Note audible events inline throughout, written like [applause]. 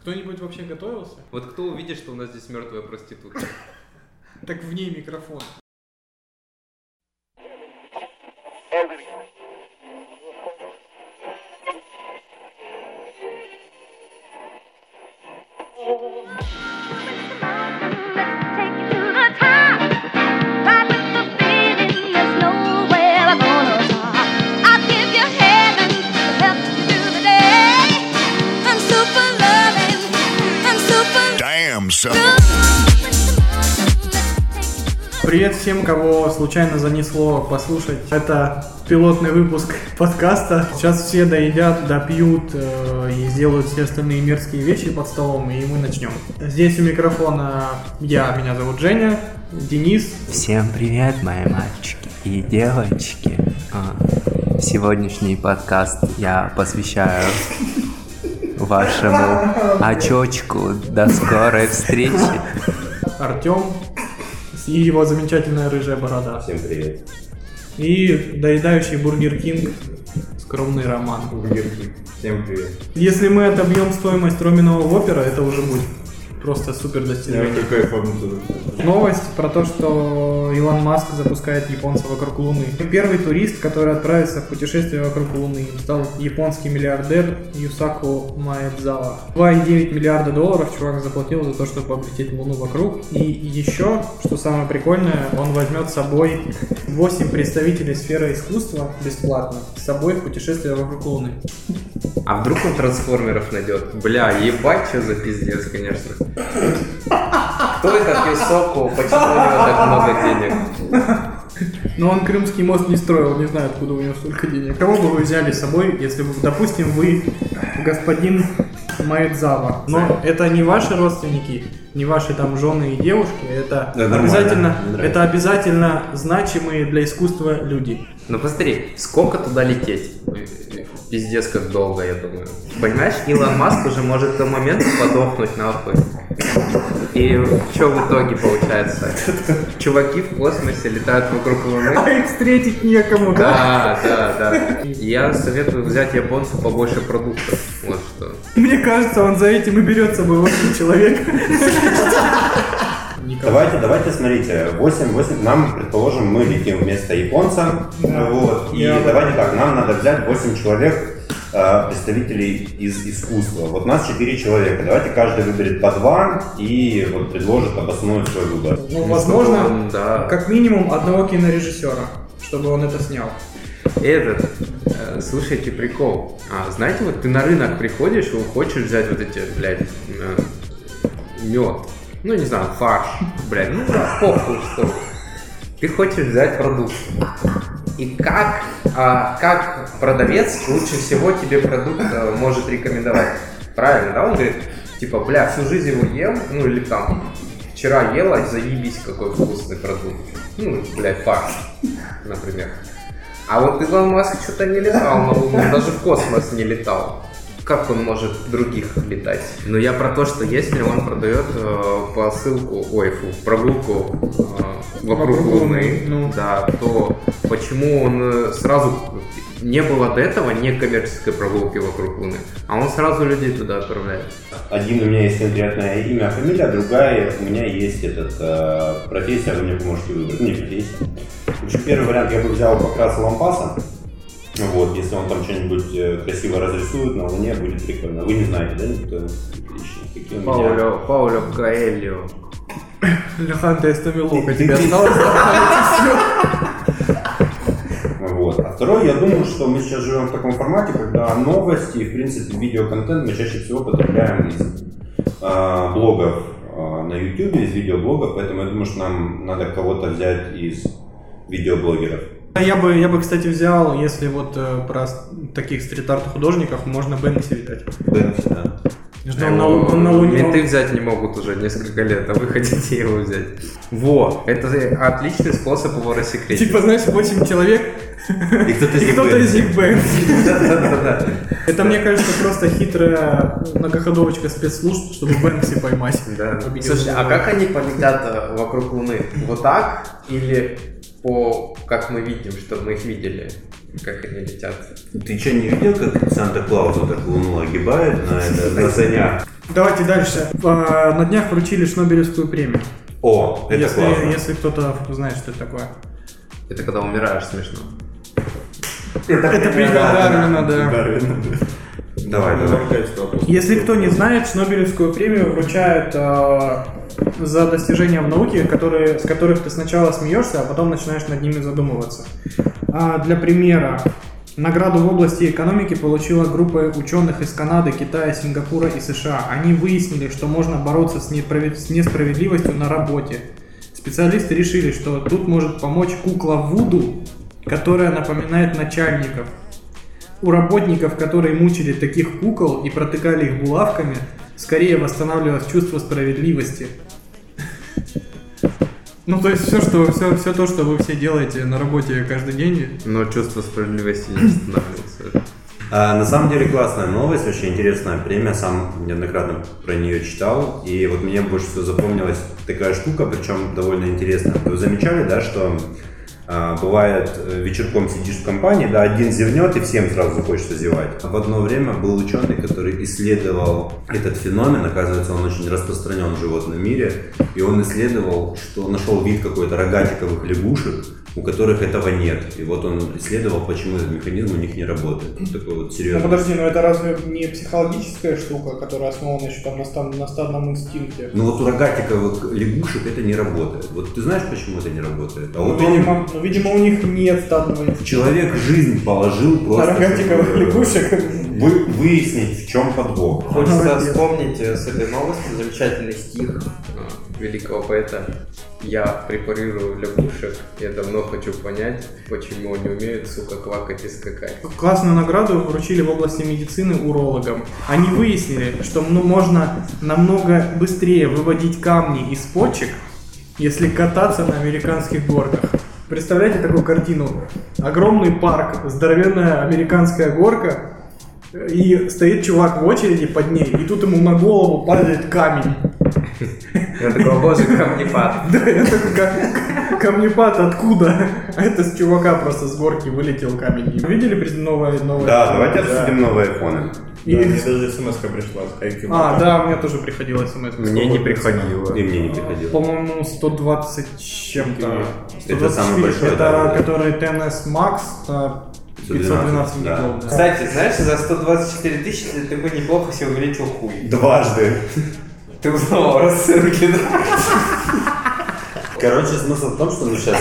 Кто-нибудь вообще готовился? Вот кто увидит, что у нас здесь мертвая проститутка? Так в ней микрофон. Привет всем, кого случайно занесло послушать. Это пилотный выпуск [laughs] подкаста. Сейчас все доедят, допьют э, и сделают все остальные мерзкие вещи под столом, и мы начнем. Здесь у микрофона я, меня зовут Женя, Денис. Всем привет, мои мальчики и девочки. А, Сегодняшний подкаст я посвящаю [laughs] вашему [laughs] очочку. До скорой встречи. Артем и его замечательная рыжая борода. Всем привет. И доедающий Burger King скромный Роман. Бургерки. Всем привет. Если мы отобьем стоимость Роминого Whopper а, это уже будет просто супер достижение. Новость про то, что Илон Маск запускает японца вокруг Луны. Первый турист, который отправится в путешествие вокруг Луны, стал японский миллиардер Юсаку Маэдзава. 2,9 миллиарда долларов чувак заплатил за то, чтобы облететь Луну вокруг. И еще, что самое прикольное, он возьмет с собой 8 представителей сферы искусства бесплатно с собой в путешествие вокруг Луны. А вдруг он трансформеров найдет? Бля, ебать, что за пиздец, конечно. Кто этот Юсоку? Почему у него так много денег? Но он Крымский мост не строил, не знаю, откуда у него столько денег. Кого бы вы взяли с собой, если бы, допустим, вы господин Маэдзава? Но это не ваши родственники, не ваши там жены и девушки, это Да, обязательно, это обязательно значимые для искусства люди. Ну посмотри, сколько туда лететь? Пиздец, как долго, я думаю. Понимаешь, Илон Маск уже может в момент подохнуть нахуй. И что в итоге получается? Чуваки в космосе летают вокруг Луны. А их встретить некому, да? Да, да, да. Я советую взять японцу побольше продуктов. Вот что. Мне кажется, он за этим и берет с собой 8 человек. Никого. Давайте, давайте, смотрите, 8, 8, нам, предположим, мы летим вместо японца, Да. вот, и Я- давайте так, нам надо взять 8 человек, представителей из искусства. Вот нас 4 человека, давайте каждый выберет по 2 и вот предложит, обоснует свой выбор. Ну, возможно, да. как минимум одного кинорежиссера, чтобы он это снял. Этот, э, слушайте, прикол. А, знаете, вот ты на рынок приходишь, и хочешь взять вот эти, блядь, мед. Ну, не знаю, фарш, блядь, ну, да, похуй, что. Ты хочешь взять продукт. И как, а, как продавец лучше всего тебе продукт э, может рекомендовать? Правильно, да? Он говорит, типа, бля, всю жизнь его ем, ну или там, вчера ела, заебись, какой вкусный продукт. Ну, блядь, фарш, например. А вот Илон Маск что-то не летал на Луну, даже в космос не летал. Как он может других летать? Но я про то, что если он продает э, посылку, ой, фу, прогулку э, вокруг, Вокруг Луны, Луны, ну. да, то почему он э, сразу не было до этого некоммерческой прогулки вокруг Луны, а он сразу людей туда отправляет? Один у меня есть конкретное имя, фамилия, другая у меня есть этот э, профессия, вы мне поможете выбрать. Ну, не профессия. Общем, первый вариант я бы взял покрас лампаса. Вот, если он там что-нибудь э, красиво разрисует на Луне, будет прикольно. Вы не знаете, да, никто? Отлично. Какие у меня? Пауло, Пауло Коэльо. Леханта Эстамилока Ты- тебе осталось Вот. А второй, я думаю, что мы сейчас живем в таком формате, когда новости и, в принципе, видеоконтент мы чаще всего потребляем из э, блогов э, на YouTube, из видеоблогов, поэтому я думаю, что нам надо кого-то взять из видеоблогеров. Я бы, я бы, кстати, взял, если вот э, про таких стрит-арт художников, можно Бэнкси видать. Бэнкси, да. Что он на, он на Луне... Менты взять не могут уже несколько лет, а вы [laughs] хотите его взять. Во, это отличный способ его рассекретить. Типа, знаешь, 8 человек, И кто-то из них Бэнкси. [laughs] Да-да-да. Это, мне кажется, просто хитрая многоходовочка спецслужб, чтобы Бэнкси поймать. Слушай, а как они полетят э, вокруг Луны? Вот так или по, как мы видим, что мы их видели, как они летят? Ты что, не видел, как Санта-Клаус вот так луну огибает на, это, на санях? Давайте дальше. А, На днях вручили Шнобелевскую премию. О, это если, классно. если кто-то знает, что это такое. Это когда умираешь смешно. Это премия Дарвина, да. Давай, давай. Если кто не знает, Шнобелевскую премию вручают э, за достижения в науке, которые, с которых ты сначала смеешься, а потом начинаешь над ними задумываться. А, для примера, награду в области экономики получила группа ученых из Канады, Китая, Сингапура и США. Они выяснили, что можно бороться с, неправи- с несправедливостью на работе. Специалисты решили, что тут может помочь кукла Вуду, которая напоминает начальников. У работников, которые мучили таких кукол и протыкали их булавками, скорее восстанавливалось чувство справедливости. Ну, то есть все, что, все, все то, что вы все делаете на работе каждый день, Но чувство справедливости не останавливается. А, на самом деле классная новость, очень интересная премия, сам неоднократно про нее читал, и вот мне больше всего запомнилась такая штука, причем довольно интересная. Вы замечали, да, что бывает э, вечерком сидишь в компании, да, один зевнет и всем сразу захочется зевать. В одно время был ученый, который исследовал этот феномен, оказывается, он очень распространен в животном мире, и он исследовал, что нашел вид какой-то рогатиковых лягушек, у которых этого нет. И вот он исследовал, почему этот механизм у них не работает. Вот такой вот Ну серьезный. подожди, ну это разве не психологическая штука, которая основана еще там на, стад- на стадном инстинкте? Ну вот у рогатиковых лягушек это не работает. Вот ты знаешь, почему это не работает? А Ну, вот он, видимо, ну, видимо, у них нет инстинкта. человек жизнь положил просто... Рогатиковых лягушек. вы- выяснить, в чем подвох. Хочется вспомнить э, с этой новости замечательный стих. А, Великого поэта. Я препарирую лягушек. Я давно хочу понять, почему они умеют, сука, квакать и скакать. Классную награду вручили в области медицины урологам. Они выяснили, что ну, можно намного быстрее выводить камни из почек, если кататься на американских горках. Представляете такую картину? Огромный парк, здоровенная американская горка, и стоит чувак в очереди под ней, и тут ему на голову падает камень. Я такой, боже, камнепад. [laughs] Да, я такой, «Ка- камнепад откуда? А [laughs] это с чувака просто с горки вылетел камень. Видели новое новое? Да, давайте обсудим новые айфоны. И- Да, мне даже смс пришла. А, да, мне тоже приходила смс. Мне не приходило. И мне не приходило. По-моему, 120 с чем-то. Это самый 124, большой, Это да? который TNS Max, а 512 да. да. Кстати, знаешь, за 124 тысячи ты бы неплохо себе увеличил хуй. Дважды. Ты узнал о рассылке, да? Короче, смысл в том, что ну сейчас,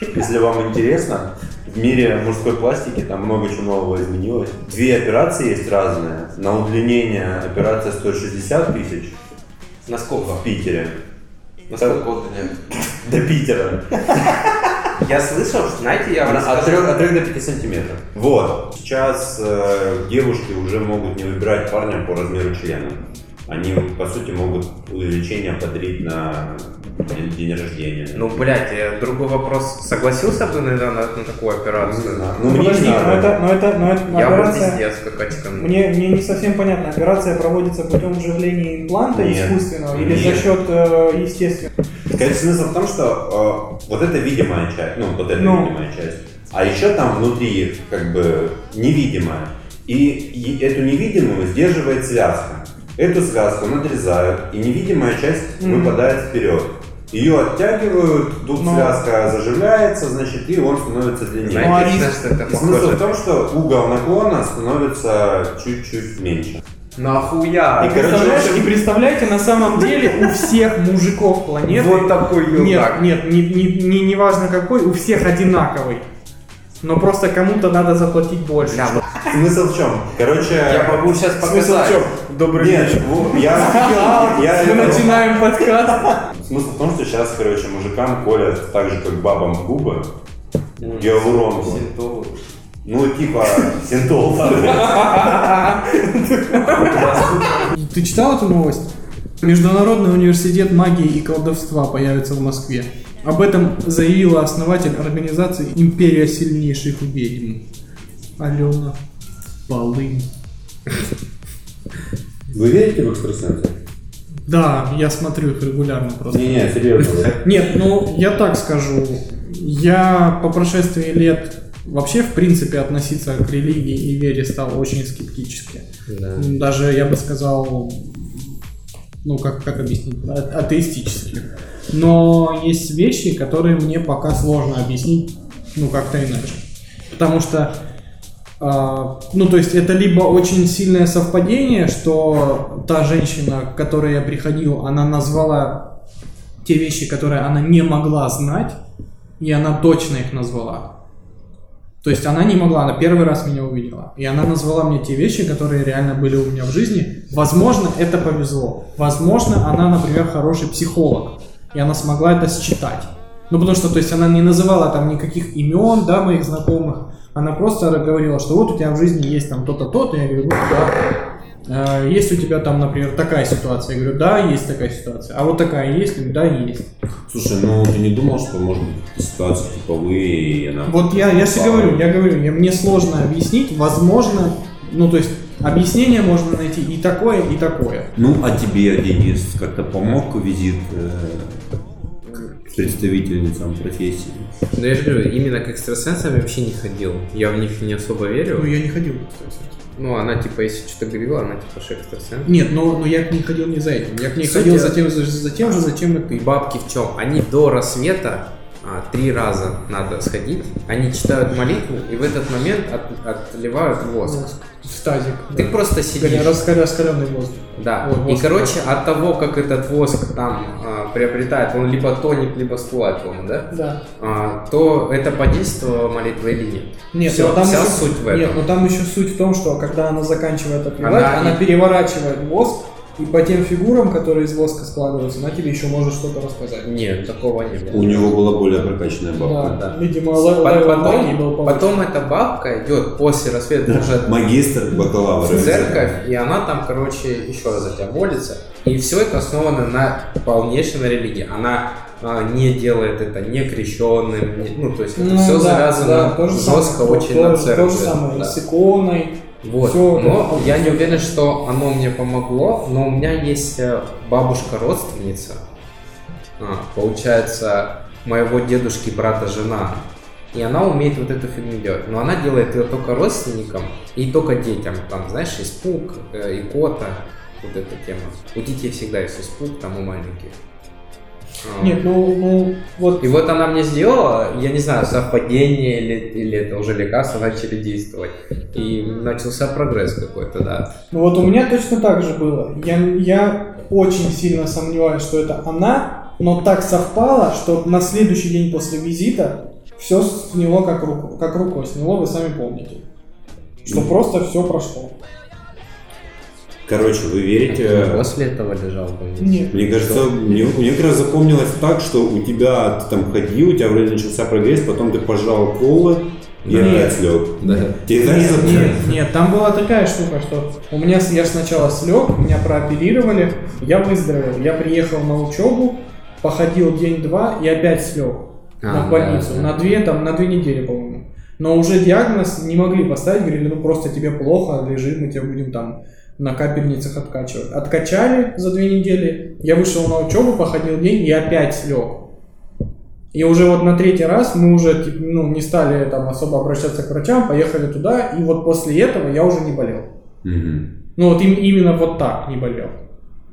если вам интересно, в мире мужской пластики там много чего нового изменилось. Две операции есть разные. На удлинение операция стоит 60 тысяч Насколько? в Питере. Насколько удлиняют? До Питера. Я слышал, что, знаете, я вам От 3, расскажу. от 3 до 5 сантиметров. Вот. Сейчас э, девушки уже могут не выбирать парня по размеру члена. Они, по сути, могут увеличение подарить на день, день рождения. Ну, блядь, другой вопрос. Согласился бы иногда на, на такую не операцию? знаю. Ну, Ну, мне подожди, не но это, но это, но это Я бы операция... пиздец какать ко мне. Мне, не совсем понятно, операция проводится путем вживления импланта Нет. искусственного или Нет. за счет э, естественного? Короче, смысл в том, что э, вот это видимая часть, ну, вот это Ну. видимая часть, а еще там внутри как бы невидимая. И, и эту невидимую сдерживает связка. Эту связку надрезают, и невидимая часть Мгм. выпадает вперед. Ее оттягивают, тут Но- связка заживляется, значит, и он становится длиннее. Ну, а Знаете, что это И смысл похоже? в том, что угол наклона становится чуть-чуть меньше. Нахуя? И, короче, общем- и представляете, на самом деле у всех мужиков планеты... Вот такой Нет, нет, не, не, не, не важно какой, у всех одинаковый. Но просто кому-то надо заплатить больше. Да, ну, Смысл в чем? Короче, Я могу сейчас Смысл в показать. чем? Добрый Нет, вечер. я, [laughs] я, Мы начинаем подкаст. Смысл в том, что сейчас, короче, мужикам колят так же, как бабам губы, гиалуронку. Синтол. Ну, типа, синтол. [laughs] Ты читал эту новость? Международный университет магии и колдовства появится в Москве. Об этом заявила основатель организации «Империя сильнейших ведьм» Алена Полынь. Вы верите в экстрасенсов? Да, я смотрю их регулярно просто. Не-не, серьезно. [laughs] Нет, ну я так скажу. Я по прошествии лет вообще в принципе относиться к религии и вере стал очень скептически. Даже я бы сказал Ну, как, как объяснить? А- Атеистических. Но есть вещи, которые мне пока сложно объяснить, ну, как-то иначе. Потому что, а, ну, то есть это либо очень сильное совпадение, что та женщина, к которой я приходил, она назвала те вещи, которые она не могла знать, и она точно их назвала. То есть она не могла, она первый раз меня увидела. И она назвала мне те вещи, которые реально были у меня в жизни. Возможно, это повезло. Возможно, она, например, хороший психолог. И она смогла это считать. Ну, потому что, то есть, она не называла там никаких имен, да, моих знакомых. Она просто говорила, что вот у тебя в жизни есть там то-то, то-то. Я говорю, ну, да. Э, Есть у тебя там, например, такая ситуация? Я говорю, да, есть такая ситуация. А вот такая есть? Я говорю, да, есть. Слушай, ну ты не думал, что может быть ситуации типовые, и она... Вот я, я же говорю, я говорю, я, мне сложно объяснить, возможно, ну то есть объяснение можно найти и такое, и такое. Ну, а тебе, Денис, как-то помог визит э, к представительницам профессии? Ну я же говорю, именно к экстрасенсам я вообще не ходил. Я в них не особо верю. Ну я не ходил, кстати. Ну, она типа, если что-то говорила, она типа что экстрасенс. Нет, но, но я к ней ходил не за этим. Я к ней Суть ходил я- за тем, за, за тем же, зачем и ты. бабки в чем? Они до рассвета а, три раза надо сходить. Они читают молитву и в этот момент от- отливают воск. В тазик. Ты просто сидишь. Раскаля, раскаленный воздух. Да. Ой, и воск. короче, от того, как этот воск там а, приобретает, он либо тонет, либо всплывает, по-моему, да? Да. А, то это подействовало молитва или нет? Нет, Всё, но там вся еще, суть в этом. Нет, но там еще суть в том, что когда она заканчивает отливать, Она она, и- переворачивает воск, и по тем фигурам, которые из воска складываются, она тебе еще может что-то рассказать. Нет, такого не было. У него была более прокачанная бабка. Да, да. видимо, По- левел магии был Потом, потом эта бабка идет после рассвета уже [laughs] Магистр, бакалавр. в церковь, и она там, короче, еще раз за тебя молится. И все это основано на полнейшей на религии. Она а, не делает это не крещенным, не- ну, то есть это Ну, все да, завязано да, то же жестко самое, очень то, на то церкви. же самое, да. с иконой. Вот. Всё но это- я не уверен, что оно мне помогло, но у меня есть э, бабушка-родственница, а, получается, моего дедушки, брата, жена. И она умеет вот эту фигню делать. Но она делает ее только родственникам и только детям. Там, знаешь, испуг, э, икота, вот эта тема. У детей всегда есть испуг, там у маленьких. Нет, ну, ну вот И вот она мне сделала, я не знаю, совпадение или, или это уже лекарства начали действовать. И начался прогресс какой-то, да. Ну вот у меня точно так же было. Я, я очень сильно сомневаюсь, что это она, но так совпало, что на следующий день после визита все сняло как, руку, как рукой сняло, вы сами помните. Что просто все прошло. Короче, вы верите... После этого лежал в больнице. Нет. Мне кажется, мне, мне как раз запомнилось так, что у тебя ты там ходил, у тебя вроде начался прогресс, потом ты пожал колы и Да. опять слег. Да. Тебе Нет, запомнилось? нет, нет, там была такая штука, что у меня я сначала слег, меня прооперировали, я выздоровел, я приехал на учебу, походил день-два и опять слег А, на да, больницу, да. на две, там, на две недели, по-моему. Но уже диагноз не могли поставить, говорили, ну просто тебе плохо, лежи, мы тебя будем там на капельницах откачивать. Откачали за две недели, я вышел на учебу, походил день и опять слег. И уже вот на третий раз мы уже ну, не стали там особо обращаться к врачам, поехали туда, и вот после этого я уже не болел. Мгм. Ну вот им, именно вот так не болел.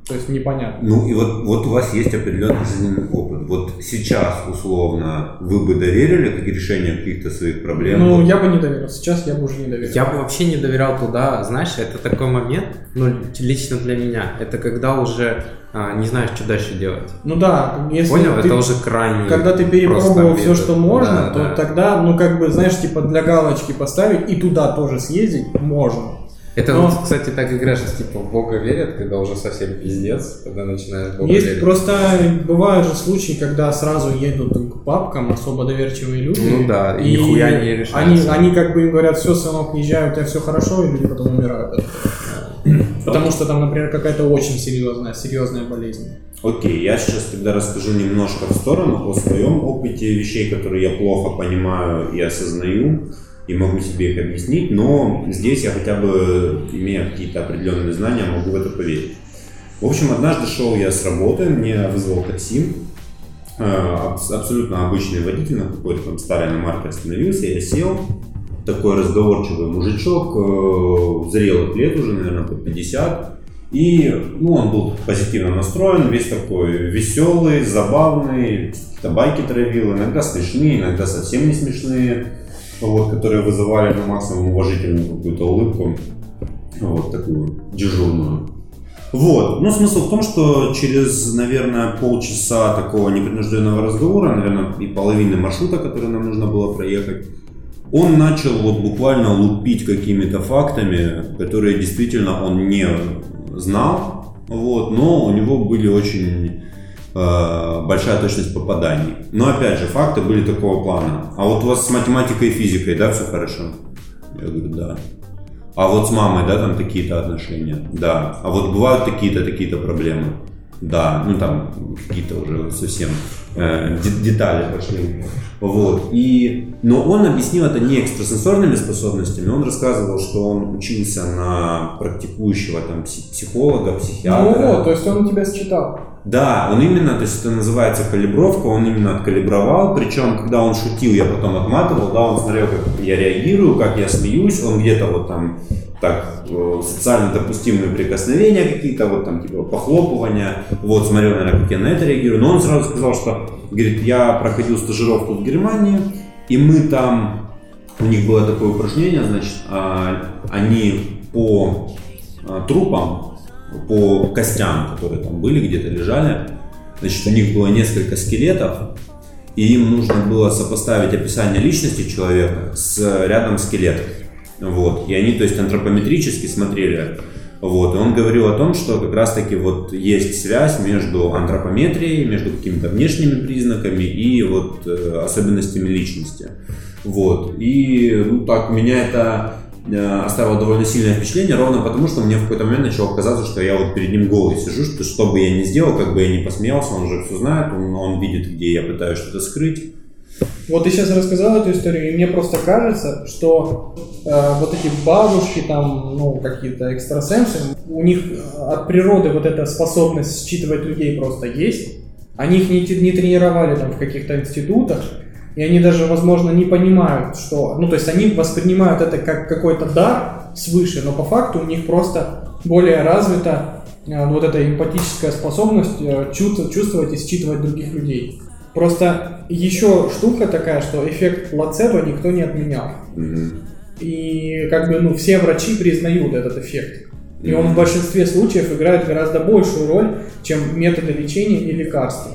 То есть непонятно. Ну и вот, вот у вас есть определенный жизненный опыт. Вот сейчас, условно, вы бы доверили как решение каких-то своих проблем? Ну, Вот я бы не доверил. Сейчас я бы уже не доверил. Я бы вообще не доверял туда, знаешь, это такой момент, ну, лично для меня, это когда уже а, не знаешь, что дальше делать. Ну да, если Понял? ты- Это уже крайне когда ты перепробовал все, что можно, Да, то да. тогда, ну как бы, знаешь, типа для галочки поставить и туда тоже съездить можно. Это Но- вот, кстати, так играешь, типа в Бога верят, когда уже совсем пиздец, когда начинаешь Бога Есть верить. просто бывают же случаи, когда сразу едут к папкам особо доверчивые люди. Ну да, и нихуя не Они, решается. они как бы им говорят, все, сынок, езжай, у тебя все хорошо, и люди потом умирают. Потому что там, например, какая-то очень серьезная, серьезная болезнь. Окей, я сейчас тогда расскажу немножко в сторону о своем опыте вещей, которые я плохо понимаю и осознаю, и могу себе их объяснить, но здесь я хотя бы, имея какие-то определенные знания, могу в это поверить. В общем, однажды шел я с работы, мне вызвал такси, э, абс- абсолютно обычный водитель на какой-то там старой иномарке остановился, я сел, такой разговорчивый мужичок, э, зрелых лет уже, наверное, под 50, И ну, он был позитивно настроен, весь такой веселый, забавный, какие-то байки травил, иногда смешные, иногда совсем не смешные, вот, которые вызывали на максимум уважительную какую-то улыбку, вот такую дежурную. Вот. Ну, смысл в том, что через, наверное, полчаса такого непринужденного разговора, наверное, и половины маршрута, который нам нужно было проехать, он начал вот буквально лупить какими-то фактами, которые действительно он не знал, вот, но у него были очень большая точность попаданий. Но опять же, факты были такого плана. А вот у вас с математикой и физикой, да, все хорошо? Я говорю, да. А вот с мамой, да, там такие-то отношения? Да. А вот бывают такие-то, такие-то проблемы? Да. Ну там какие-то уже совсем э, детали пошли. Вот. И, но он объяснил это не экстрасенсорными способностями, он рассказывал, что он учился на практикующего там психолога, психиатра. Ну вот, то есть он тебя считал. Да, он именно, то есть это называется калибровка, он именно откалибровал, причем, когда он шутил, я потом отматывал, да, он смотрел, как я реагирую, как я смеюсь, он где-то вот там так э, социально допустимые прикосновения какие-то, вот там типа похлопывания, вот смотрел, наверное, как я на это реагирую, но он сразу сказал, что, говорит, я проходил стажировку в Германии, и мы там, у них было такое упражнение, значит, а, они по а, трупам по костям, которые там были, где-то лежали. Значит, у них было несколько скелетов, и им нужно было сопоставить описание личности человека с рядом скелетов. Вот. И они, то есть, антропометрически смотрели. Вот. И он говорил о том, что как раз-таки вот есть связь между антропометрией, между какими-то внешними признаками и вот э, особенностями личности. Вот. И ну, так меня это Э, оставило довольно сильное впечатление, ровно потому, что мне в какой-то момент начало казаться, что я вот перед ним голый сижу, что что бы я ни сделал, как бы я ни посмеялся, он уже все знает, он, он видит, где я пытаюсь что-то скрыть. Вот ты сейчас рассказал эту историю, и мне просто кажется, что э, вот эти бабушки, там, ну, какие-то экстрасенсы, у них от природы вот эта способность считывать людей просто есть. Они их не, не тренировали там в каких-то институтах, и они даже, возможно, не понимают, что... Ну, то есть они воспринимают это как какой-то дар свыше, но по факту у них просто более развита э, вот эта эмпатическая способность э, чувствовать и считывать других людей. Просто еще штука такая, что эффект плацебо никто не отменял. И как бы, ну, все врачи признают этот эффект. И он в большинстве случаев играет гораздо большую роль, чем методы лечения и лекарства.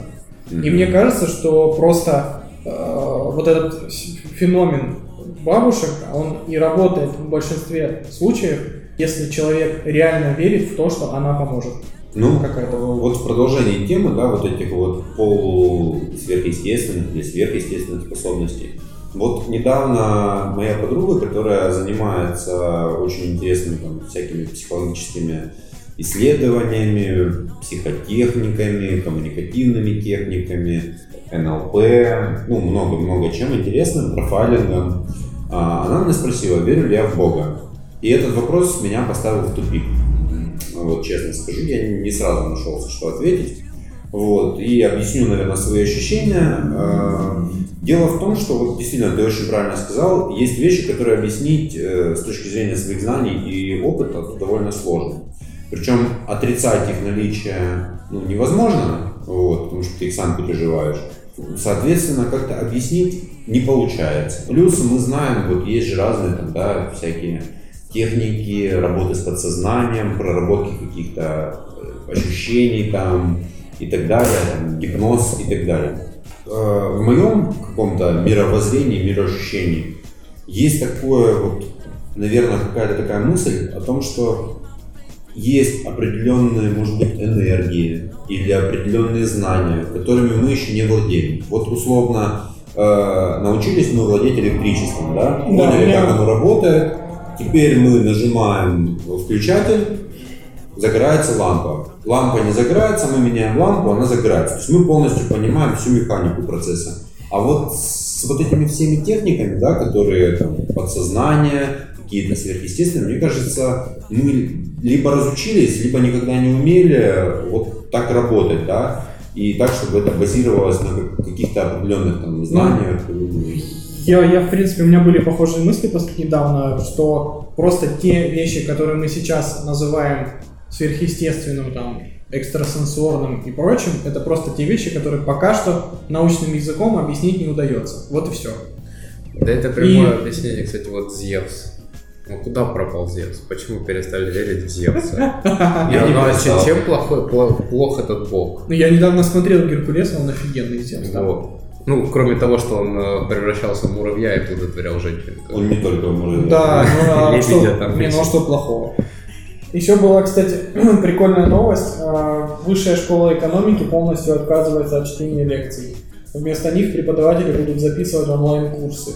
И мне кажется, что просто Э, вот этот феномен бабушек, он и работает в большинстве случаев, если человек реально верит в то, что она поможет. Ну, какая-то вот в продолжении темы, да, вот этих вот полусверхъестественных или сверхъестественных способностей. Вот недавно моя подруга, которая занимается очень интересными там, всякими психологическими исследованиями, психотехниками, коммуникативными техниками, НЛП, ну, много-много чем интересным, профайлингом. А, она меня спросила, верю ли я в Бога. И этот вопрос меня поставил в тупик. Вот честно скажу, я не сразу нашелся, что ответить. Вот, и объясню, наверное, свои ощущения. А, дело в том, что вот действительно ты очень правильно сказал, есть вещи, которые объяснить э, с точки зрения своих знаний и опыта довольно сложно. Причем отрицать их наличие ну, невозможно, вот, потому что ты их сам переживаешь. Соответственно, как-то объяснить не получается. Плюс мы знаем, вот есть же разные там, да, всякие техники работы с подсознанием, проработки каких-то э, ощущений там и так далее, там, гипноз и так далее. Э, в моем каком-то мировоззрении, мироощущении есть такое вот, наверное, какая-то такая мысль о том, что есть определенные, может быть, энергии или определенные знания, которыми мы еще не владеем. Вот условно э, научились мы владеть электричеством, да? Поняли, да, как оно работает. Теперь мы нажимаем включатель, загорается лампа. Лампа не загорается, мы меняем лампу, она загорается. То есть мы полностью понимаем всю механику процесса. А вот с вот этими всеми техниками, да, которые там, подсознание, какие-то сверхъестественные, мне кажется, мы либо разучились, либо никогда не умели вот так работать, да, и так, чтобы это базировалось на каких-то определенных там знаниях. Я, я, в принципе, у меня были похожие мысли после недавно, что просто те вещи, которые мы сейчас называем сверхъестественным, там, экстрасенсорным и прочим, это просто те вещи, которые пока что научным языком объяснить не удается. Вот и все. Да это прямое И- объяснение, кстати, вот Зевс. Ну куда пропал Зевс? Почему перестали верить в Зевса? Я не перестал. чем- плохой, пло- плох этот бог? Ну, я недавно смотрел Геркулеса, он офигенный да. Вот. Ну, кроме того, что он э, превращался в муравья и плодотворял женщин. Он не только муравей. Да, ну а [laughs] Не что, не, ну а что плохого? Еще была, кстати, [clears throat] прикольная новость. А, Высшая школа экономики полностью отказывается от чтения лекций. Вместо них преподаватели будут записывать онлайн-курсы.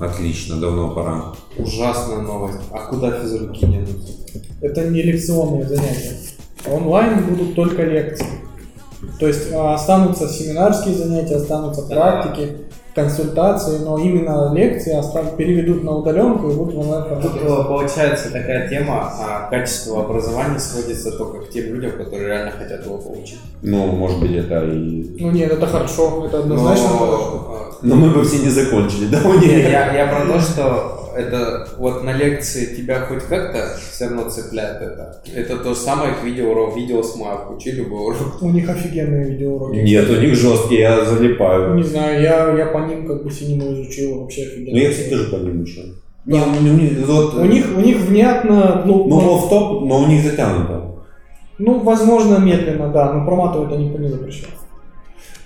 Отлично, давно пора. Ужасная новость. А куда физруки не идут? Это не лекционные занятия. Онлайн будут только лекции. То есть а, останутся семинарские занятия, останутся практики, консультации, но именно лекции остав- переведут на удаленку и будут в онлайн Тут получается такая тема, а качество образования сводится только к тем людям, которые реально хотят его получить. Ну, может быть, это и... Ну нет, это хорошо, это однозначно хорошо. Но, Но мы бы все не закончили, да, у них? я, я про то, что это вот на лекции тебя хоть как-то все равно цепляет это. Это то самое, как видеоурок, видео смарт, учи любой урок. У них офигенные видеоуроки. Нет, у них жесткие, я залипаю. Не знаю, я, я по ним как бы синему изучил вообще офигенно. Ну, я, кстати, тоже по ним учил. Не, у них, вот, У них, у них внятно, ну, Ну, ну, в топ, но у них затянуто. ну, возможно, медленно, да, но проматывать они никто не запрещал.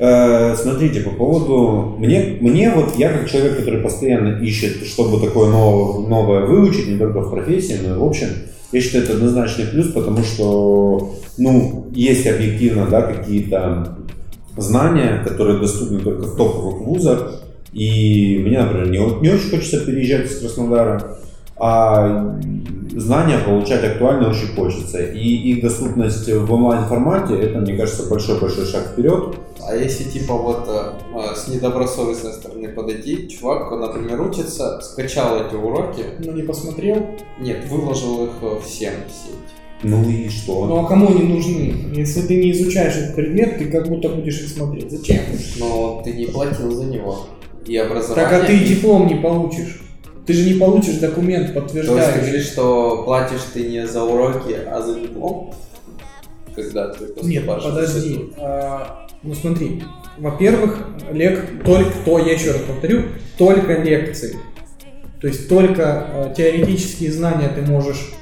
Э, смотрите, по поводу... Мне, мне вот, я как человек, который постоянно ищет, чтобы такое новое, новое выучить, не только в профессии, но и в общем, я считаю, это однозначный плюс, потому что, ну, есть объективно, да, какие-то знания, которые доступны только в топовых вузах, и мне, например, не, не очень хочется переезжать из Краснодара, а знания получать актуально очень хочется. И их доступность в онлайн-формате, это, мне кажется, большой-большой шаг вперед. А если типа вот э, э, с недобросовестной стороны подойти, чувак, например, учится, скачал эти уроки, Но не посмотрел. нет, выложил их э, всем в сеть. Ну и что? Ну а кому они нужны? Если ты не изучаешь этот предмет, ты как будто будешь их смотреть. Зачем? Но ты не платил за него. И образование... Так а ты диплом не получишь. Ты же не получишь документ, То есть ты подтверждающий. говоришь, что платишь ты не за уроки, а за диплом? Когда ты Нет, подожди. А, ну смотри, во-первых, лек только то, я еще раз повторю, только лекции. То есть только э, теоретические знания ты можешь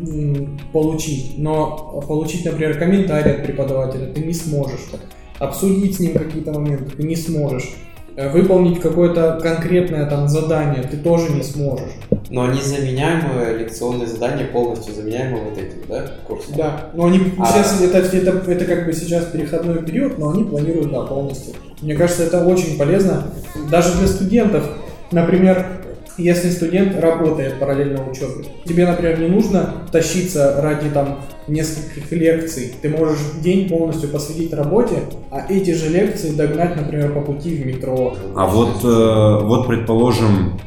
м, получить, но получить, например, комментарий от преподавателя ты не сможешь. Обсудить с ним какие-то моменты ты не сможешь. Э, Выполнить какое-то конкретное там задание ты тоже не сможешь. Но они заменяемые, лекционные задания полностью заменяемые вот этим, да, курсом? Да, но они А- сейчас это, это, это как бы сейчас переходной период, но они планируют да, полностью. Мне кажется, это очень полезно даже для студентов. Например, если студент работает параллельно учебе, тебе, например, не нужно тащиться ради там нескольких лекций. Ты можешь день полностью посвятить работе, а эти же лекции догнать, например, по пути в метро. А вот, э, вот предположим,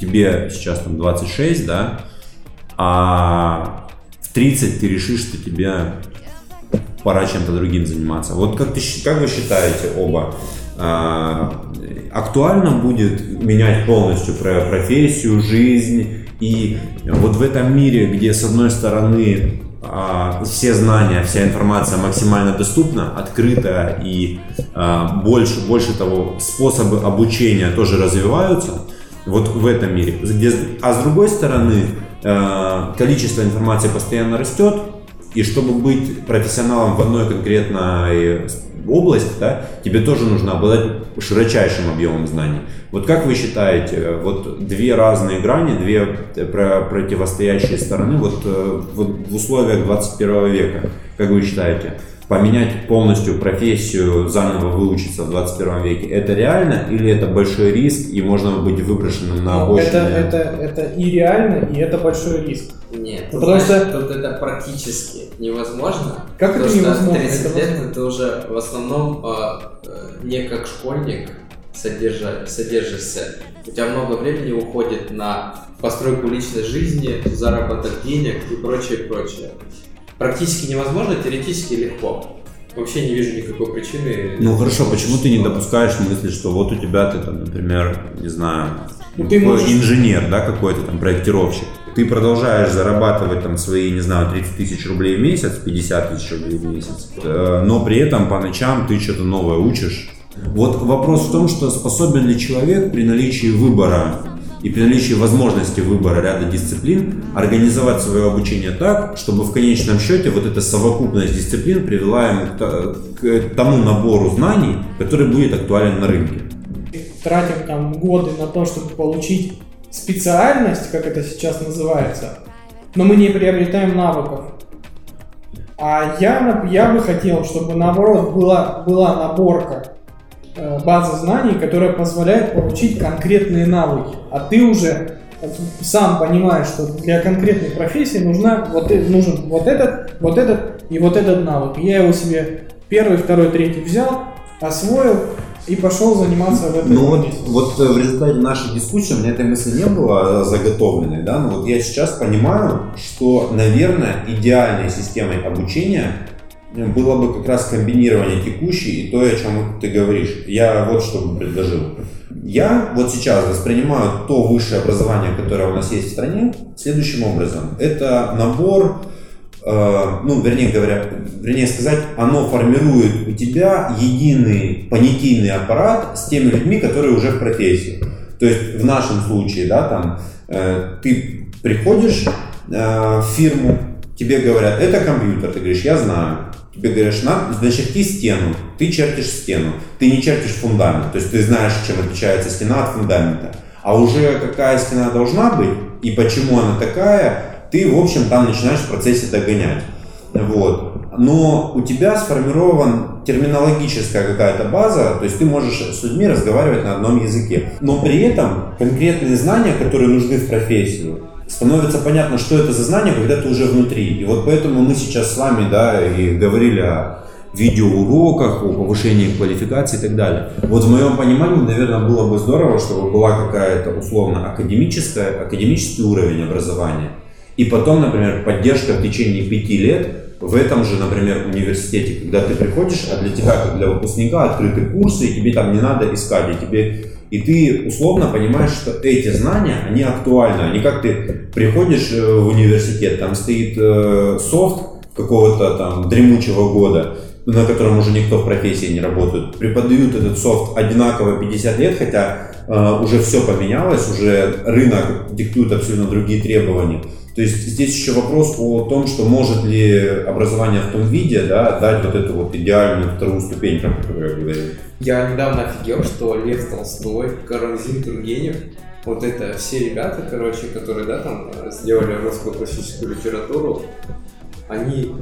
тебе сейчас там 26, да, а в 30 ты решишь, что тебе пора чем-то другим заниматься. Вот как, ты, как вы считаете оба, а, актуально будет менять полностью про профессию, жизнь и вот в этом мире, где с одной стороны а, все знания, вся информация максимально доступна, открыта и а, больше, больше того, способы обучения тоже развиваются, вот в этом мире. А с другой стороны, э, количество информации постоянно растет, и чтобы быть профессионалом в одной конкретной области, да, тебе тоже нужно обладать широчайшим объемом знаний. Вот как вы считаете, э, вот две разные грани, две э, про- противостоящие стороны вот, э, вот в условиях 21 века, как вы считаете, поменять полностью профессию, заново выучиться в 21 веке, это реально или это большой риск и можно быть выброшенным на Но обочине? это, это, это и реально, и это большой риск. Нет, Ну, потому знаешь, что- тут это практически невозможно. Как это невозможно? в 30 Это лет возможно. ты уже в основном а, э, не как школьник содержа- содержишься. У тебя много времени уходит на постройку личной жизни, заработок денег и прочее, прочее. Практически невозможно, теоретически легко. Вообще не вижу никакой причины. Ну хорошо, почему ты не допускаешь мысли, что вот у тебя ты там, например, не знаю, Ну, ты можешь- инженер, да, какой-то там проектировщик. ты продолжаешь зарабатывать там свои, не знаю, 30 тысяч рублей в месяц, 50 тысяч рублей в месяц, э, но при этом по ночам ты что-то новое учишь. Вот вопрос в том, что способен ли человек при наличии выбора и при наличии возможности выбора ряда дисциплин организовать свое обучение так, чтобы в конечном счете вот эта совокупность дисциплин привела ему к тому набору знаний, который будет актуален на рынке. Тратим там годы на то, чтобы получить специальность, как это сейчас называется, но мы не приобретаем навыков. А я, я бы хотел, чтобы наоборот была, была наборка э, базы знаний, которая позволяет получить конкретные навыки. А ты уже сам понимаешь, что для конкретной профессии нужна вот, э- нужен вот этот, вот этот и вот этот навык. Я его себе первый, второй, третий взял, освоил и пошел заниматься в этом Ну вот, вот э, в результате нашей дискуссии у меня этой мысли не было заготовленной, да, но вот я сейчас понимаю, что, наверное, идеальной системой обучения было бы как раз комбинирование текущей и то, о чем ты говоришь. Я вот что бы предложил. Я вот сейчас воспринимаю то высшее образование, которое у нас есть в стране, следующим образом. Это набор э, ну, вернее говоря, вернее сказать, оно формирует у тебя единый понятийный аппарат с теми людьми, которые уже в профессии. То есть в нашем случае, да, там, э, ты приходишь э, в фирму, тебе говорят, это компьютер, ты говоришь, я знаю. Тебе говоришь, на, начерти стену, ты чертишь стену, ты не чертишь фундамент, то есть ты знаешь, чем отличается стена от фундамента. А уже какая стена должна быть и почему она такая, ты, в общем, там начинаешь в процессе догонять. Вот. Но у тебя сформирован терминологическая какая-то база, то есть ты можешь с людьми разговаривать на одном языке. Но при этом конкретные знания, которые нужны в профессию, становится понятно, что это за знания, когда ты уже внутри. И вот поэтому мы сейчас с вами, да, и говорили о видеоуроках, о повышении квалификации и так далее. Вот в моем понимании, наверное, было бы здорово, чтобы была какая-то условно академическая, академический уровень образования. И потом, например, поддержка в течение пяти лет в этом же, например, университете, когда ты приходишь, а для тебя, как для выпускника, открыты курсы, и тебе там не надо искать, и тебе и ты условно понимаешь, что эти знания, они актуальны. Они как ты приходишь э, в университет, там стоит э, софт какого-то там дремучего года, на котором уже никто в профессии не работает. Преподают этот софт одинаково 50 лет, хотя уже все поменялось, уже рынок диктует абсолютно другие требования. То есть здесь еще вопрос о том, что может ли образование в том виде да, дать вот эту вот идеальную вторую ступень, про которую я говорил. Я недавно офигел, что Лев Толстой, Карамзин Тургенев, вот это все ребята, короче, которые, да, там э, сделали русскую классическую литературу, они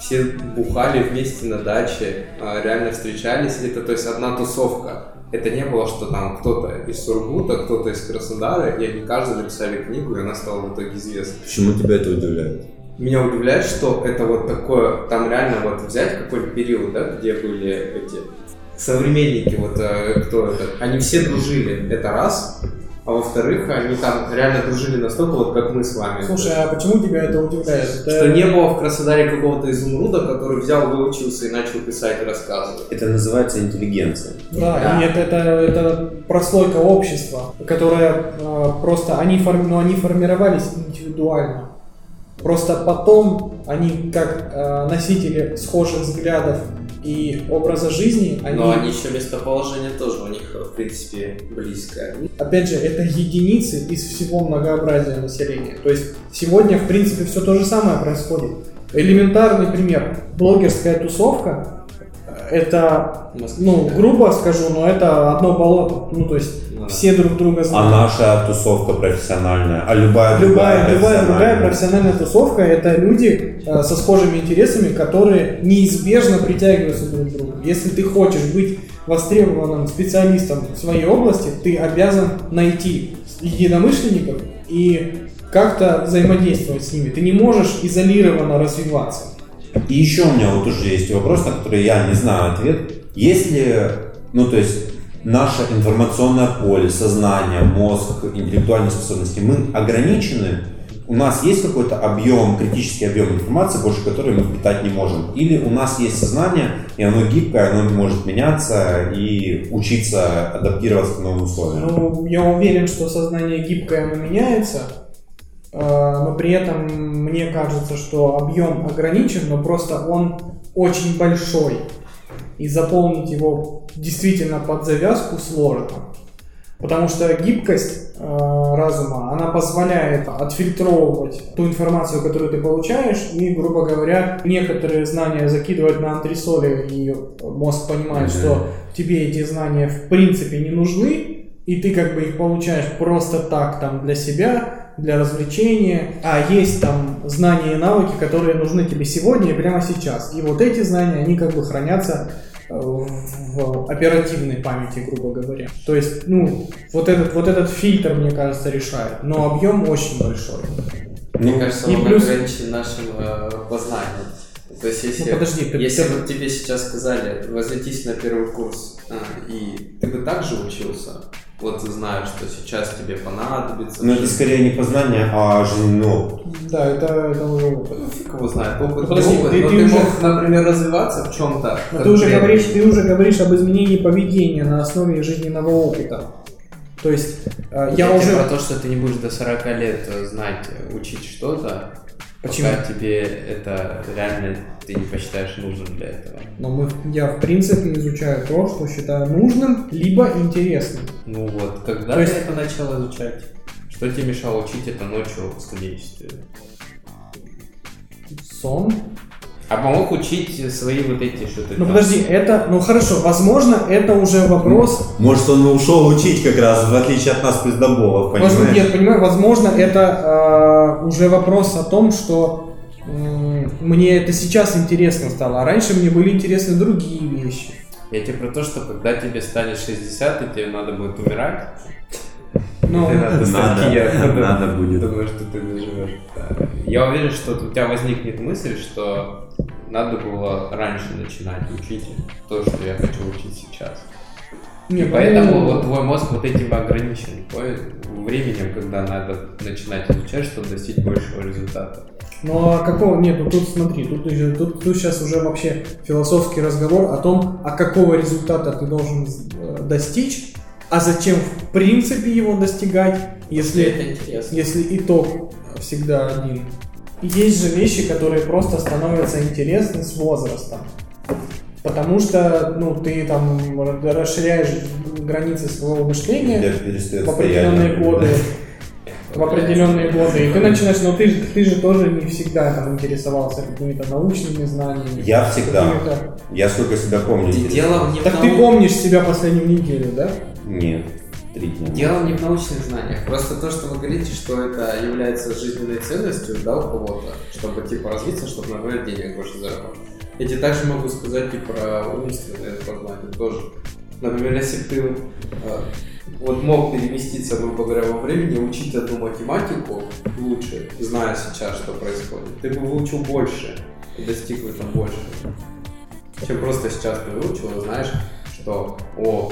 все бухали вместе на даче, а, реально встречались, это то есть одна тусовка. Это не было, что там кто-то из Сургута, кто-то из Краснодара, и они каждый написали книгу, и она стала в итоге известной. Почему тебя это удивляет? Меня удивляет, что это вот такое, там реально вот взять какой-то период, да, где были эти современники, вот э, кто это, они все дружили, это раз, а во-вторых, они там реально дружили настолько, вот как мы с вами. Слушай, а почему тебя это удивляет? Это- Что не было в Краснодаре какого-то изумруда, который взял, выучился и начал писать и рассказывать. Это называется интеллигенция. Да, Да. и это, это, это прослойка общества, которая э, просто, они, форми- но они формировались индивидуально. Просто потом они, как э, носители схожих взглядов и образа жизни, они, Но они еще местоположение тоже у них, в принципе, близкое. опять же, это единицы из всего многообразия населения. То есть сегодня, в принципе, все то же самое происходит. Элементарный пример. Блогерская тусовка – это, ну, грубо скажу, но это одно болото. Ну, то есть да. все друг друга А знают. наша тусовка профессиональная, а любая Любая, любая другая профессиональная. профессиональная тусовка это люди э, со схожими интересами, которые неизбежно притягиваются друг к другу. Если ты хочешь быть востребованным специалистом в своей области, ты обязан найти единомышленников и как-то взаимодействовать с ними. Ты не можешь изолированно развиваться. И еще у меня вот тоже есть вопрос, на который я не знаю ответ. Если, ну то есть наше информационное поле, сознание, мозг, интеллектуальные способности, мы ограничены, у нас есть какой-то объем, критический объем информации, больше которой мы впитать не можем. Или у нас есть сознание, и оно гибкое, оно может меняться и учиться адаптироваться к новым условиям. Ну, я уверен, что сознание гибкое, оно меняется. Э, но при этом мне кажется, что объем ограничен, но просто он очень большой. И заполнить его действительно под завязку сложно. Потому что гибкость э, разума, она позволяет отфильтровывать ту информацию, которую ты получаешь, и, грубо говоря, некоторые знания закидывать на антресоли, и мозг понимает, что тебе эти знания в принципе не нужны, и ты как бы их получаешь просто так там для себя, для развлечения, а есть там знания и навыки, которые нужны тебе сегодня и прямо сейчас. И вот эти знания, они как бы хранятся э, в оперативной памяти, грубо говоря. То есть, ну, вот этот, вот этот фильтр, мне кажется, решает. Но объем очень большой. Мне кажется, и он плюс- ограничен нашим э, познанием. То есть, если, Ну, подожди, ты- если ты- бы тебе сейчас сказали возвратись на первый курс, а, и ты бы так же учился, вот ты знаешь, что сейчас тебе понадобится. Но это скорее не познание, а опыт. Да, это, это уже опыт. Ну, фиг его знает, опыт, Ну, подожди, опыт, ты- но ты ты, уже- мог, например, развиваться в чем-то. Но ты уже говоришь, ты уже говоришь об изменении поведения на основе жизненного опыта. То есть э, я, Я, уже про то, что ты не будешь до 40 лет э, знать, учить что-то, Почему? пока тебе это реально ты не посчитаешь нужным для этого. Но мы, я в принципе изучаю то, что считаю нужным, либо интересным. Ну вот, когда То ты есть- это начал изучать? Что тебе мешало учить это ночью в студенчестве? Сон. А помог учить свои вот эти что-то Ну там? подожди, это, ну хорошо, возможно, это уже вопрос. Может, он ушел учить как раз, в отличие от нас пиздоболов, понимаешь? нет, понимаю, возможно, это э, уже вопрос о том, что м, мне это сейчас интересно стало, а раньше мне были интересны другие вещи. Я тебе про то, что когда тебе станет 60, и тебе надо будет умирать, Ну, надо Надо, киером. надо будет. Думаю, что ты доживешь. Да. Я уверен, что у тебя возникнет мысль, что надо было раньше начинать учить то, что я хочу учить сейчас. не, И поэтому вот твой мозг вот этим ограничен. Временем, когда надо начинать изучать, чтобы достичь большего результата. Ну а какого? Нет, ну тут смотри, тут, тут, тут сейчас уже вообще философский разговор о том, а какого результата ты должен э, достичь, а зачем в принципе его достигать, если, если итог всегда один. Есть же вещи, которые просто становятся интересны с возрастом. Потому что, ну, ты там расширяешь границы своего мышления, в определенные годы. В определенные годы. И ты начинаешь, но ты, же- ты же тоже не всегда там интересовался какими-то научными знаниями. Я всегда. Я сколько себя помню. Дело не в Так ты помнишь себя последнюю неделю, да? Нет, три дня. Дело не в научных знаниях. Просто то, что вы говорите, что это является жизненной ценностью, да, у кого-то, чтобы типа развиться, чтобы, например, денег больше заработать. Я тебе также могу сказать и про умственное познание тоже. Например, если бы ты э, вот мог переместиться, грубо говоря, во времени, учить одну математику лучше, зная сейчас, что происходит, ты бы выучил больше и достиг в этом больше. Чем просто сейчас ты выучил, и знаешь, что о,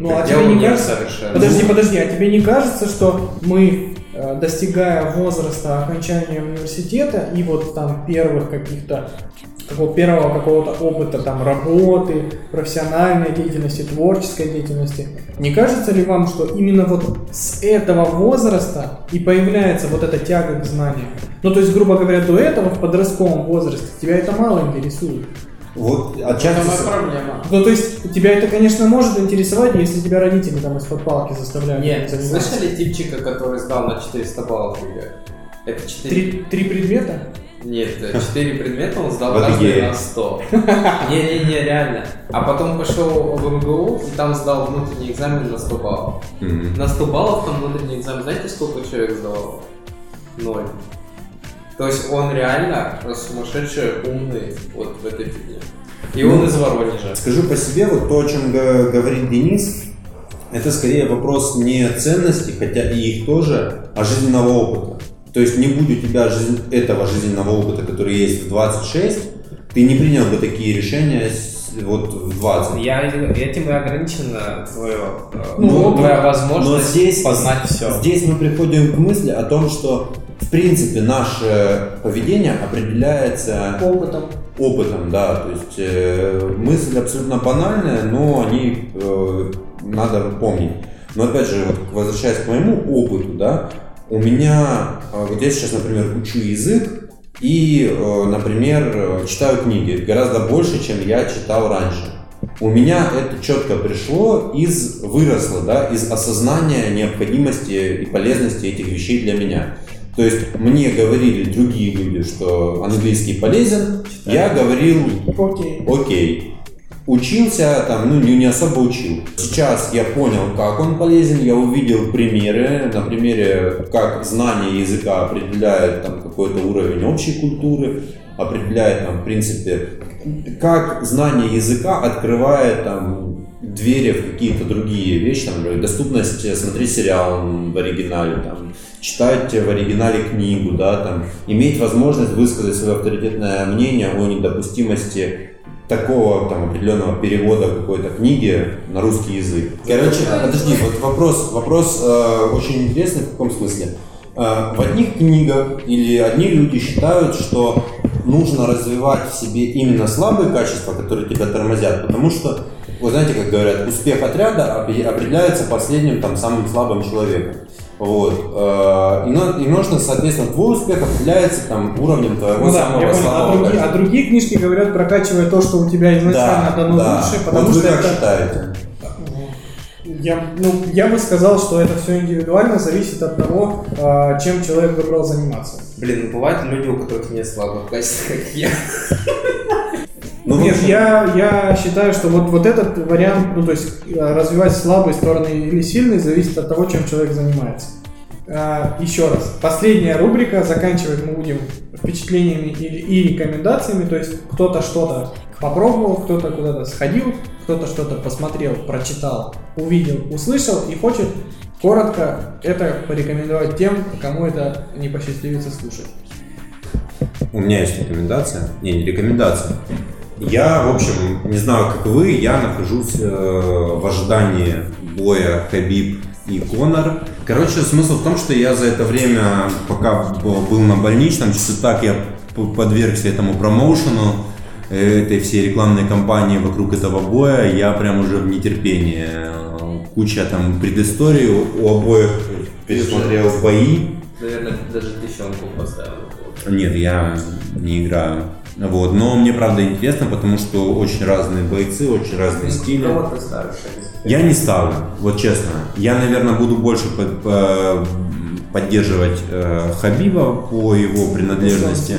Ну, а тебе не кажется- совершенно. Подожди, подожди, а тебе не кажется, что мы, э, достигая возраста окончания университета и вот там первых каких-то какого первого какого-то опыта там работы, профессиональной деятельности, творческой деятельности, не кажется ли вам, что именно вот с этого возраста и появляется вот эта тяга к знаниям? Ну, то есть, грубо говоря, до этого в подростковом возрасте тебя это мало интересует. Вот Это отчасти... моя с- проблема. Ну, то есть, тебя это, конечно, может интересовать, если тебя родители там из-под палки заставляют Нет, заниматься. слышали типчика, который сдал на 400 баллов ЕГЭ? Это 4... Три, три предмета? Нет, 4 предмета он сдал каждый на 100. Не-не-не, реально. А потом пошел в МГУ и там сдал внутренний экзамен на 100 баллов. На 100 баллов там внутренний экзамен, знаете, сколько человек сдавал? Ноль. То есть он реально сумасшедший умный вот в этой фигне. И он Ну, из Воронежа. Скажу по себе, вот то, о чем говорит Денис, это скорее вопрос не ценностей, хотя и их тоже, а жизненного опыта. То есть не будь у тебя жизнь- этого жизненного опыта, который есть в 26, ты не принял бы такие решения вот в 20. Я этим и ограничена твое, Ну, твоя Но возможность здесь, познать все. здесь мы приходим к мысли о том, что в принципе наше поведение определяется Опытом. опытом, да, то есть э, мысль абсолютно банальная, но они э, надо помнить. Но опять же, вот, возвращаясь к моему опыту, да, У меня, э, вот я сейчас, например, учу язык и, э, например, читаю книги гораздо больше, чем я читал раньше. У меня это четко пришло из, выросло, да, из осознания необходимости и полезности этих вещей для меня. То есть мне говорили другие люди, что английский полезен, я говорил Окей. окей. Учился там, ну не, не особо учил. Сейчас я понял, как он полезен, я увидел примеры, на примере, как знание языка определяет там какой-то уровень общей культуры, определяет там, в принципе, как знание языка открывает там двери в какие-то другие вещи, там, доступность э, смотреть сериал в оригинале, там, читать в оригинале книгу, да, там, иметь возможность высказать свое авторитетное мнение о недопустимости такого там определенного перевода какой-то книги на русский язык. Короче, подожди, вот вопрос, вопрос э, очень интересный в каком смысле. Э, в одних книгах или одни люди считают, что нужно развивать в себе именно слабые качества, которые тебя тормозят, потому что, вы знаете, как говорят, успех отряда опре- определяется последним там самым слабым человеком. Вот. Э, И, нужно, соответственно, твой успех определяется там уровнем твоего Ну да, самого я понял. А слабого другие, а другие книжки говорят, прокачивая то, что у тебя изначально дано да. лучше, потому вот что вы как это... считаете? Я, ну, я бы сказал, что это все индивидуально, зависит от того, а, чем человек выбрал заниматься. Блин, ну бывают люди, у которых нет слабых качеств, как я. Ну, Нет, общем, я, я считаю, что вот, вот этот вариант, ну то есть э, развивать слабые стороны или сильные, зависит от того, чем человек занимается. А, еще раз, последняя рубрика, заканчивать мы будем впечатлениями или, и рекомендациями, то есть кто-то что-то попробовал, кто-то куда-то сходил, кто-то что-то посмотрел, прочитал, увидел, услышал и хочет коротко это порекомендовать тем, кому это не посчастливится слушать. У меня есть рекомендация. Не, не рекомендация. Я, в общем, не знаю, как вы, я нахожусь э, в ожидании боя Хабиб и Конор. Короче, смысл в том, что я за это время, пока был на больничном, чисто так я подвергся этому промоушену, э, этой всей рекламной кампании вокруг этого боя, я прям уже в нетерпении. Куча там предысторий, у обоих пересмотрел бои, Наверное, даже тысячонку поставил. нет, я не играю. Вот. Но мне правда интересно, потому что очень разные бойцы, очень разные стили. Кого ты ставишь? Я не ставлю, вот честно. Я, наверное, буду больше под- по- поддерживать э, Хабиба по его принадлежности.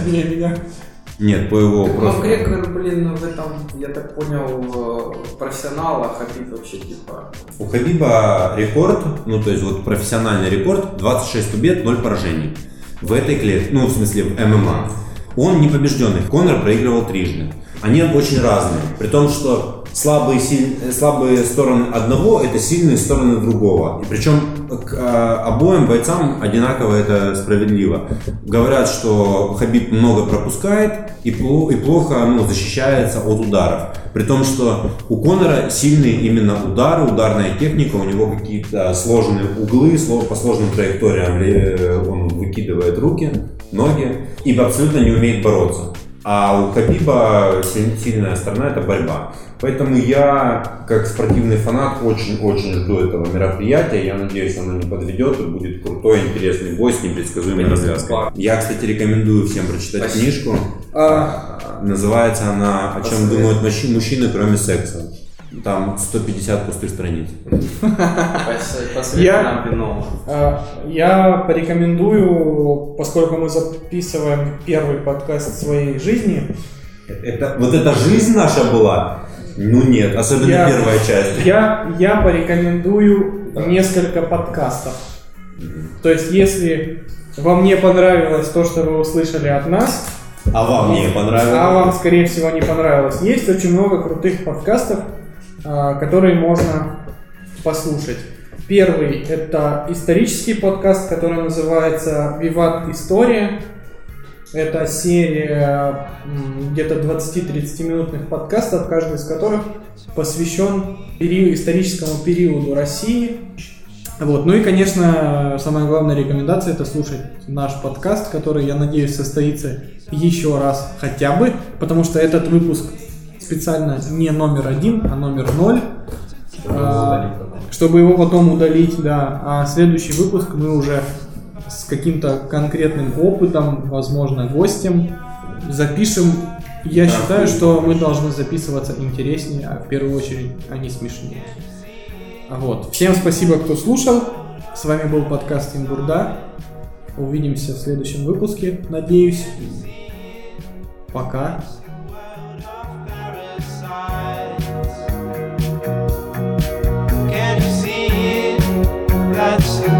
Нет, по его Ну, просто. Грегор, блин, в этом, я так понял, э, профессионал, а Хабиб вообще типа... У Хабиба рекорд, ну то есть вот профессиональный рекорд, 26 побед, 0 поражений. В этой клетке, ну в смысле в ММА. Он не побежденный, Конор проигрывал трижды. Они очень разные, при том, что слабые, силь- э, слабые стороны одного – это сильные стороны другого. И причем к э, обоим бойцам одинаково это справедливо. Говорят, что Хабиб много пропускает и, пло- и плохо ну, защищается от ударов. При том, что у Конора сильные именно удары, ударная техника, у него какие-то сложные углы, по сложным траекториям э, он выкидывает руки, ноги и абсолютно не умеет бороться. А у Хабиба си- сильная сторона – это борьба. Поэтому я, как спортивный фанат, очень-очень жду этого мероприятия. Я надеюсь, оно не подведет и будет крутой, интересный бой с непредсказуемой развязкой. Я, кстати, рекомендую всем прочитать Спасибо. книжку. А, Называется она «О чем Посмотрим. думают мужчи- мужчины, кроме секса». Там 150 пустых страниц. Я-. А, Я порекомендую, поскольку мы записываем первый подкаст своей жизни, Это, вот эта жизнь наша была? Ну нет, особенно Я- первая часть. я, я порекомендую несколько подкастов. То есть, если вам не понравилось то, что вы услышали от нас, А вам не понравилось? а вам, скорее всего, не понравилось, есть очень много крутых подкастов, а, которые можно послушать. Первый – это исторический подкаст, который называется «Виват История». Это серия где-то 20-30 минутных подкастов, каждый из которых посвящен периоду, историческому периоду России. Вот. Ну и, конечно, самая главная рекомендация это слушать наш подкаст, который, я надеюсь, состоится еще раз хотя бы, потому что этот выпуск специально не номер один, а номер ноль. Чтобы, его а, потом удалить, да. А следующий выпуск мы уже с каким-то конкретным опытом, возможно, гостем запишем. Я да, считаю, что мы должны записываться интереснее, а в первую очередь они смешнее. Вот. Всем спасибо, кто слушал. С вами был подкаст Имбурда. Увидимся в следующем выпуске, надеюсь. Пока. That's